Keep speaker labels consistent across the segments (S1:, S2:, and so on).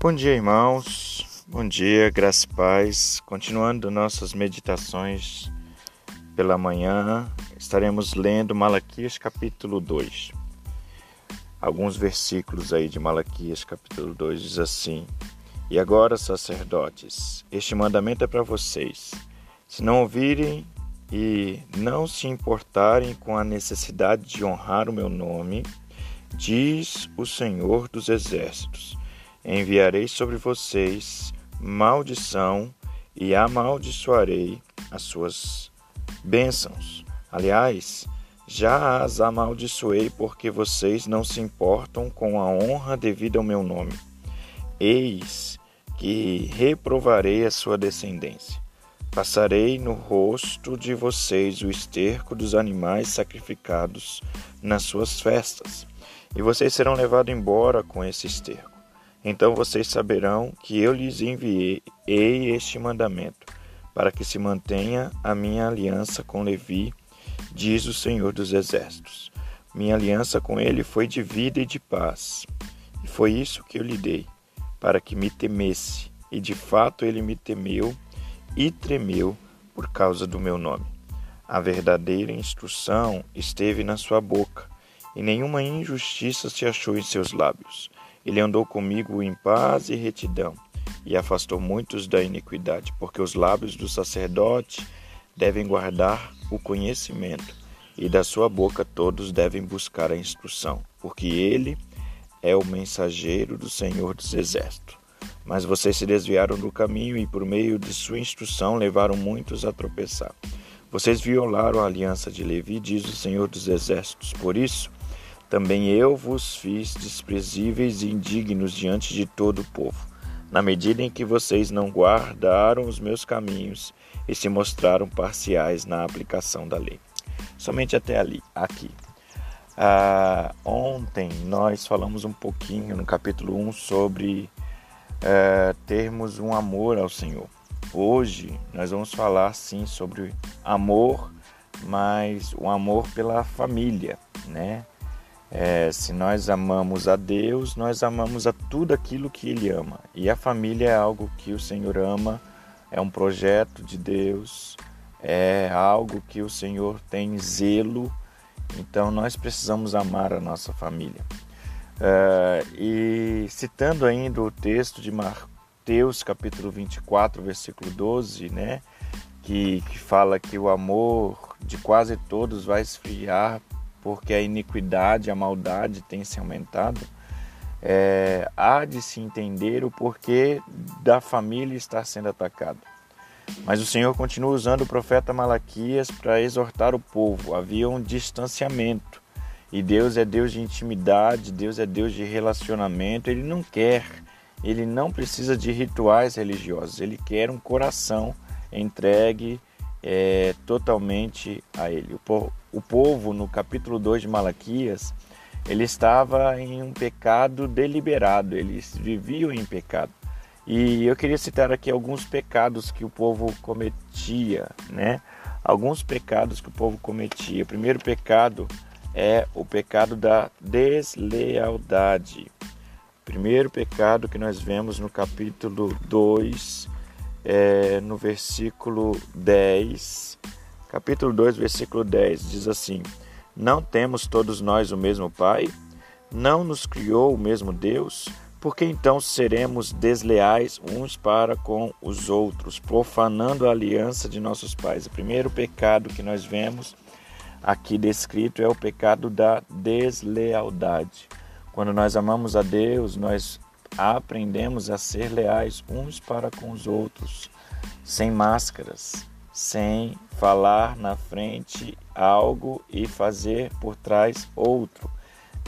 S1: Bom dia, irmãos. Bom dia, graça e paz. Continuando nossas meditações pela manhã, estaremos lendo Malaquias capítulo 2. Alguns versículos aí de Malaquias capítulo 2 diz assim: E agora, sacerdotes, este mandamento é para vocês. Se não ouvirem e não se importarem com a necessidade de honrar o meu nome, diz o Senhor dos Exércitos enviarei sobre vocês maldição e amaldiçoarei as suas bênçãos. Aliás, já as amaldiçoei porque vocês não se importam com a honra devida ao meu nome. Eis que reprovarei a sua descendência. Passarei no rosto de vocês o esterco dos animais sacrificados nas suas festas, e vocês serão levados embora com esse esterco. Então vocês saberão que eu lhes enviei este mandamento, para que se mantenha a minha aliança com Levi, diz o Senhor dos Exércitos. Minha aliança com ele foi de vida e de paz. E foi isso que eu lhe dei, para que me temesse. E de fato ele me temeu e tremeu por causa do meu nome. A verdadeira instrução esteve na sua boca, e nenhuma injustiça se achou em seus lábios. Ele andou comigo em paz e retidão, e afastou muitos da iniquidade, porque os lábios do sacerdote devem guardar o conhecimento, e da sua boca todos devem buscar a instrução, porque ele é o mensageiro do Senhor dos Exércitos. Mas vocês se desviaram do caminho e, por meio de sua instrução, levaram muitos a tropeçar. Vocês violaram a aliança de Levi, diz o Senhor dos Exércitos. Por isso, também eu vos fiz desprezíveis e indignos diante de todo o povo, na medida em que vocês não guardaram os meus caminhos e se mostraram parciais na aplicação da lei. Somente até ali, aqui. Ah, ontem nós falamos um pouquinho no capítulo 1 sobre eh, termos um amor ao Senhor. Hoje nós vamos falar sim sobre amor, mas o um amor pela família, né? É, se nós amamos a Deus, nós amamos a tudo aquilo que Ele ama. E a família é algo que o Senhor ama, é um projeto de Deus, é algo que o Senhor tem zelo. Então nós precisamos amar a nossa família. É, e citando ainda o texto de Mateus, capítulo 24, versículo 12, né? Que, que fala que o amor de quase todos vai esfriar porque a iniquidade, a maldade tem se aumentado, é, há de se entender o porquê da família estar sendo atacada. Mas o Senhor continua usando o profeta Malaquias para exortar o povo. Havia um distanciamento. E Deus é Deus de intimidade, Deus é Deus de relacionamento. Ele não quer, ele não precisa de rituais religiosos. Ele quer um coração entregue é, totalmente a Ele. O, o povo, no capítulo 2 de Malaquias, ele estava em um pecado deliberado, eles viviam em pecado. E eu queria citar aqui alguns pecados que o povo cometia, né? Alguns pecados que o povo cometia. O primeiro pecado é o pecado da deslealdade. Primeiro pecado que nós vemos no capítulo 2, é, no versículo 10, capítulo 2, versículo 10, diz assim: Não temos todos nós o mesmo Pai? Não nos criou o mesmo Deus? Por que então seremos desleais uns para com os outros, profanando a aliança de nossos pais? O primeiro pecado que nós vemos aqui descrito é o pecado da deslealdade. Quando nós amamos a Deus, nós aprendemos a ser leais uns para com os outros, sem máscaras, sem falar na frente algo e fazer por trás outro.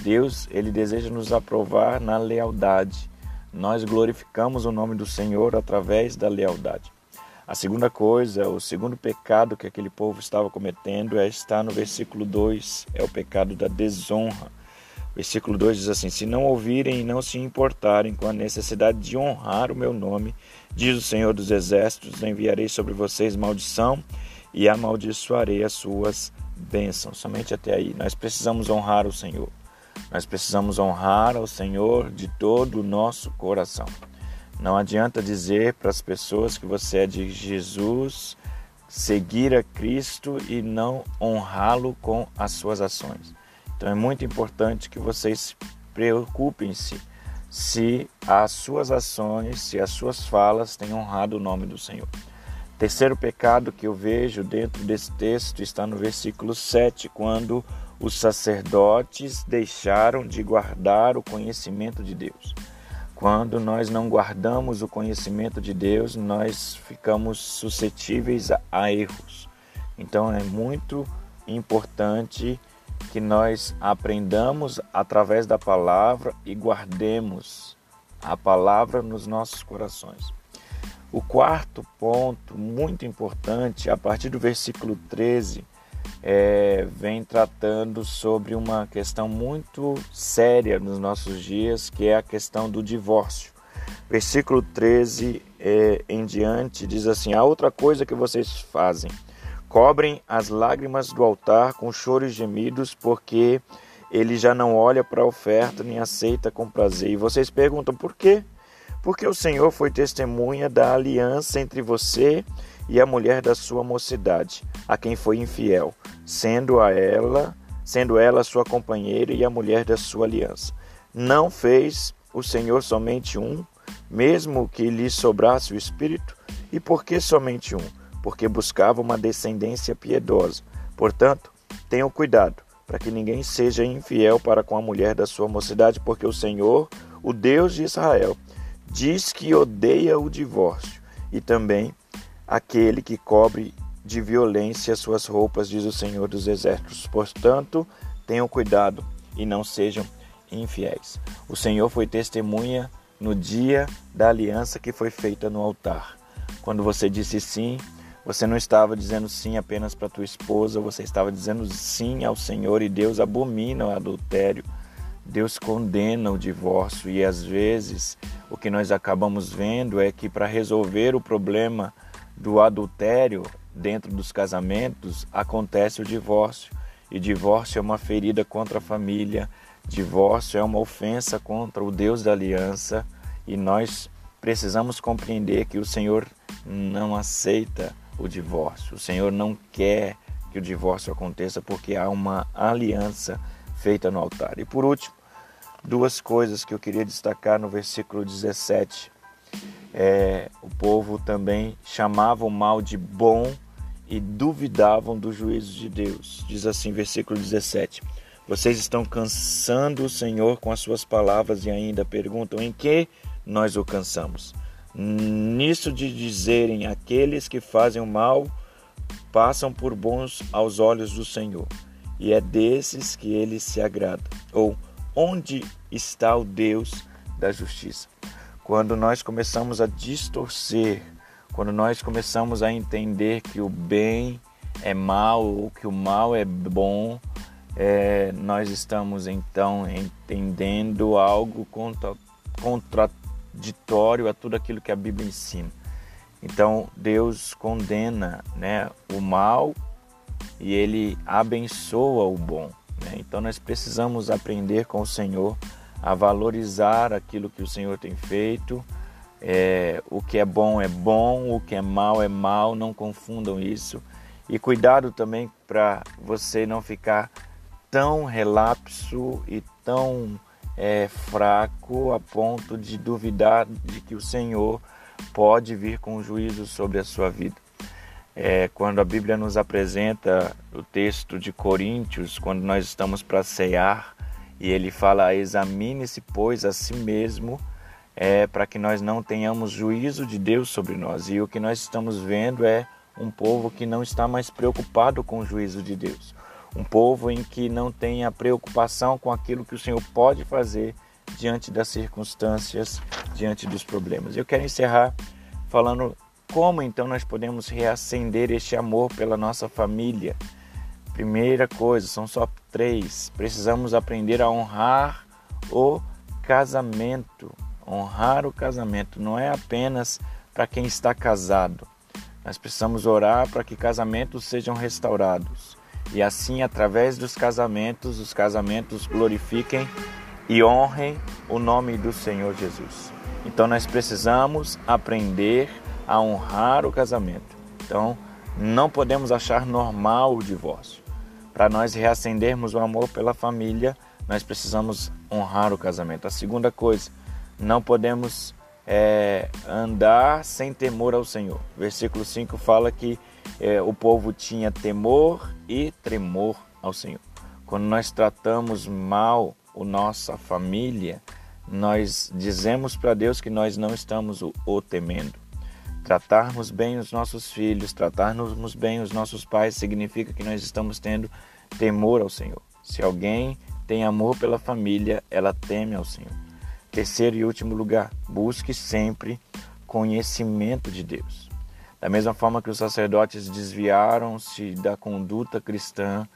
S1: Deus, ele deseja nos aprovar na lealdade. Nós glorificamos o nome do Senhor através da lealdade. A segunda coisa, o segundo pecado que aquele povo estava cometendo é estar no versículo 2, é o pecado da desonra. Versículo 2 diz assim: Se não ouvirem e não se importarem com a necessidade de honrar o meu nome, diz o Senhor dos Exércitos, enviarei sobre vocês maldição e amaldiçoarei as suas bênçãos. Somente até aí. Nós precisamos honrar o Senhor. Nós precisamos honrar ao Senhor de todo o nosso coração. Não adianta dizer para as pessoas que você é de Jesus, seguir a Cristo e não honrá-lo com as suas ações. Então é muito importante que vocês preocupem-se se as suas ações, se as suas falas têm honrado o nome do Senhor. Terceiro pecado que eu vejo dentro desse texto está no versículo 7, quando os sacerdotes deixaram de guardar o conhecimento de Deus. Quando nós não guardamos o conhecimento de Deus, nós ficamos suscetíveis a, erros. Então é muito importante que nós aprendamos através da palavra e guardemos a palavra nos nossos corações. O quarto ponto, muito importante, a partir do versículo 13, é, vem tratando sobre uma questão muito séria nos nossos dias, que é a questão do divórcio. Versículo 13 é, em diante diz assim: A outra coisa que vocês fazem, cobrem as lágrimas do altar com choro e gemidos, porque ele já não olha para a oferta nem aceita com prazer. E vocês perguntam por quê? Porque o Senhor foi testemunha da aliança entre você e a mulher da sua mocidade, a quem foi infiel, sendo a ela, sendo ela sua companheira e a mulher da sua aliança. Não fez o Senhor somente um, mesmo que lhe sobrasse o espírito, e por que somente um? Porque buscava uma descendência piedosa. Portanto, tenham cuidado para que ninguém seja infiel para com a mulher da sua mocidade, porque o Senhor, o Deus de Israel, diz que odeia o divórcio e também aquele que cobre de violência suas roupas, diz o Senhor dos Exércitos. Portanto, tenham cuidado e não sejam infiéis. O Senhor foi testemunha no dia da aliança que foi feita no altar. Quando você disse sim, você não estava dizendo sim apenas para tua esposa, você estava dizendo sim ao Senhor e Deus abomina o adultério. Deus condena o divórcio e às vezes o que nós acabamos vendo é que para resolver o problema do adultério dentro dos casamentos acontece o divórcio. E divórcio é uma ferida contra a família, divórcio é uma ofensa contra o Deus da aliança, e nós precisamos compreender que o Senhor não aceita o divórcio. O Senhor não quer que o divórcio aconteça porque há uma aliança feita no altar. E por último, duas coisas que eu queria destacar no versículo 17 é, o povo também chamava o mal de bom e duvidavam do juízo de Deus. Diz assim, versículo 17: Vocês estão cansando o Senhor com as suas palavras e ainda perguntam em que nós o cansamos. Nisso de dizerem aqueles que fazem o mal passam por bons aos olhos do Senhor, e é desses que ele se agrada. Ou onde está o Deus da justiça? Quando nós começamos a distorcer, quando nós começamos a entender que o bem é mal ou que o mal é bom, é, nós estamos então entendendo algo contra, contraditório a tudo aquilo que a Bíblia ensina. Então Deus condena né, o mal e ele abençoa o bom. Né? Então nós precisamos aprender com o Senhor a valorizar aquilo que o Senhor tem feito. É, o que é bom é bom, o que é mal é mal, não confundam isso. E cuidado também para você não ficar tão relapso e tão é, fraco a ponto de duvidar de que o Senhor pode vir com juízo sobre a sua vida. É, quando a Bíblia nos apresenta o texto de Coríntios, quando nós estamos para cear, e ele fala: examine-se, pois, a si mesmo, é, para que nós não tenhamos juízo de Deus sobre nós. E o que nós estamos vendo é um povo que não está mais preocupado com o juízo de Deus. Um povo em que não tem a preocupação com aquilo que o Senhor pode fazer diante das circunstâncias, diante dos problemas. Eu quero encerrar falando como então nós podemos reacender este amor pela nossa família Primeira coisa, são só três. Precisamos aprender a honrar o casamento. Honrar o casamento não é apenas para quem está casado. Nós precisamos orar para que casamentos sejam restaurados. E assim, através dos casamentos, os casamentos glorifiquem e honrem o nome do Senhor Jesus. Então nós precisamos aprender a honrar o casamento. Então não podemos achar normal o divórcio. Para nós reacendermos o amor pela família, nós precisamos honrar o casamento. A segunda coisa, não podemos é, andar sem temor ao Senhor. Versículo 5 fala que é, o povo tinha temor e tremor ao Senhor. Quando nós tratamos mal a nossa família, nós dizemos para Deus que nós não estamos o, o temendo. Tratarmos bem os nossos filhos, tratarmos bem os nossos pais, significa que nós estamos tendo temor ao Senhor. Se alguém tem amor pela família, ela teme ao Senhor. Terceiro e último lugar, busque sempre conhecimento de Deus. Da mesma forma que os sacerdotes desviaram-se da conduta cristã,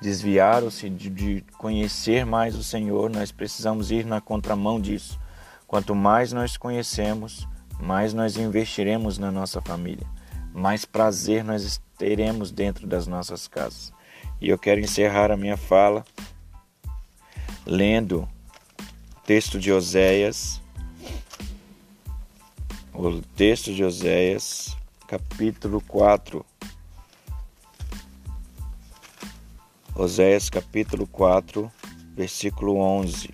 S1: desviaram-se de, de, conhecer mais o Senhor, nós precisamos ir na contramão disso. Quanto mais nós conhecemos, mais nós investiremos na nossa família, mais prazer nós teremos dentro das nossas casas. E eu quero encerrar a minha fala lendo texto de Oséias, o texto de Oséias, capítulo 4. Oséias, capítulo 4, versículo 11.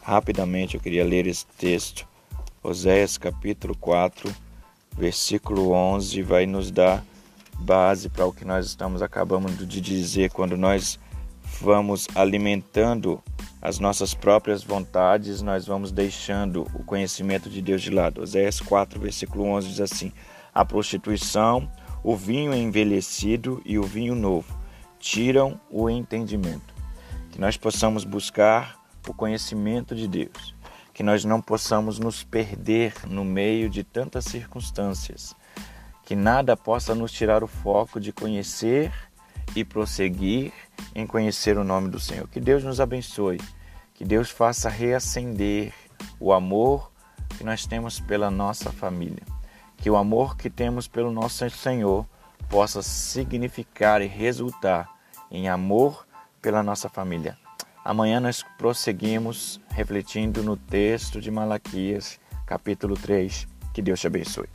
S1: Rapidamente eu queria ler esse texto. Oséias, capítulo 4, versículo 11, vai nos dar base para o que nós estamos acabando de dizer quando nós vamos alimentando as nossas próprias vontades, nós vamos deixando o conhecimento de Deus de lado. Oséias 4, versículo 11 diz assim: A prostituição, o vinho envelhecido e o vinho novo tiram o entendimento. Que nós possamos buscar o conhecimento de Deus, que nós não possamos nos perder no meio de tantas circunstâncias, que nada possa nos tirar o foco de conhecer e prosseguir em conhecer o nome do Senhor. Que Deus nos abençoe, que Deus faça reacender o amor que nós temos pela nossa família, que o amor que temos pelo nosso Senhor possa significar e resultar em amor pela nossa família. Amanhã nós prosseguimos refletindo no texto de Malaquias, capítulo 3. Que Deus te abençoe.